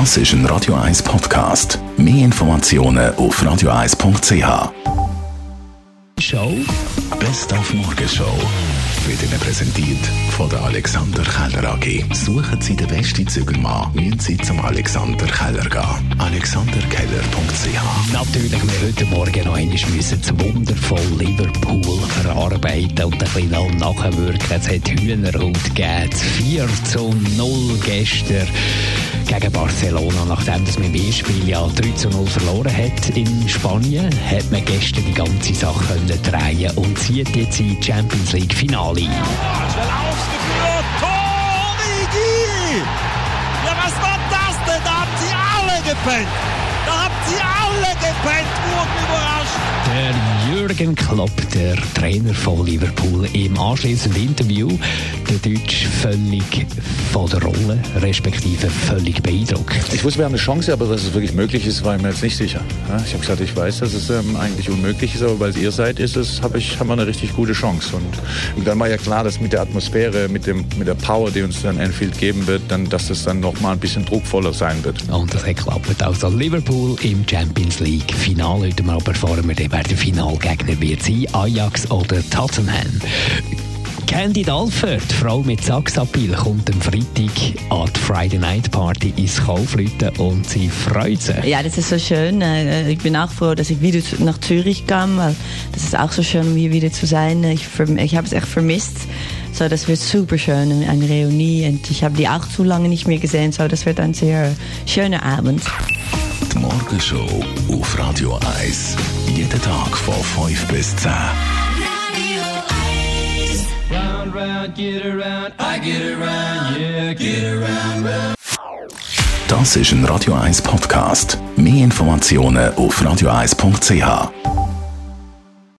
Das ist ein Radio 1 Podcast. Mehr Informationen auf radio1.ch. Show. Best auf Morgenshow wird Ihnen präsentiert von der Alexander Keller AG. Suchen Sie den besten Zügelmann, müssen Sie zum Alexander Keller gehen. AlexanderKeller.ch Natürlich, wir heute Morgen noch einmal müssen das wundervoll Liverpool verarbeiten und ein bisschen nachwirken. Es hat Hühnerhaut gegeben. 4 zu 0 gestern gegen Barcelona. Nachdem dass man im Spiel ja 3 zu 0 verloren hat in Spanien, hat man gestern die ganze Sache können drehen und zieht jetzt in Champions League Finale. Schnell ausgeführt, Tor, Rigi! Ja, was war das denn? Da haben sie alle gepennt! Da haben sie alle gepennt, wurden überrascht! Der Jürgen Klopp, der Trainer von Liverpool, im anschließenden Interview, der Deutsch völlig von der Rolle, respektive völlig beeindruckt. Ich wusste, wir haben eine Chance, aber dass es wirklich möglich ist, war ich mir jetzt nicht sicher. Ich habe gesagt, ich weiß, dass es ähm, eigentlich unmöglich ist, aber weil es ihr seid, ist es, hab ich, haben wir eine richtig gute Chance. Und, dann war ja klar, dass mit der Atmosphäre, mit, dem, mit der Power, die uns dann Anfield geben wird, dann, dass es dann noch mal ein bisschen druckvoller sein wird. Und das hat geklappt. Also Liverpool im Champions League Finale. Heute mal erfahren wir, wer der Finalgegner wird sein, Ajax oder Tottenham. Candy Alford, Frau mit Sachsapil, kommt am Freitag an die Friday Night Party ins Kaufleuten und sie freut sich. Ja, das ist so schön. Äh, ich bin auch froh, dass ich wieder nach Zürich kam, weil das ist auch so schön, hier wieder zu sein. Ich, ich habe es echt vermisst. So, das wird super schön, eine Reunion. Und ich habe die auch zu lange nicht mehr gesehen, so das wird ein sehr schöner Abend. Die Morgenshow auf Radio 1. Jeden Tag von 5 bis 10. Round, round, get around, I get around, yeah, get around, round. Das ist ein Radio 1 Podcast. Mehr Informationen auf radio1.ch.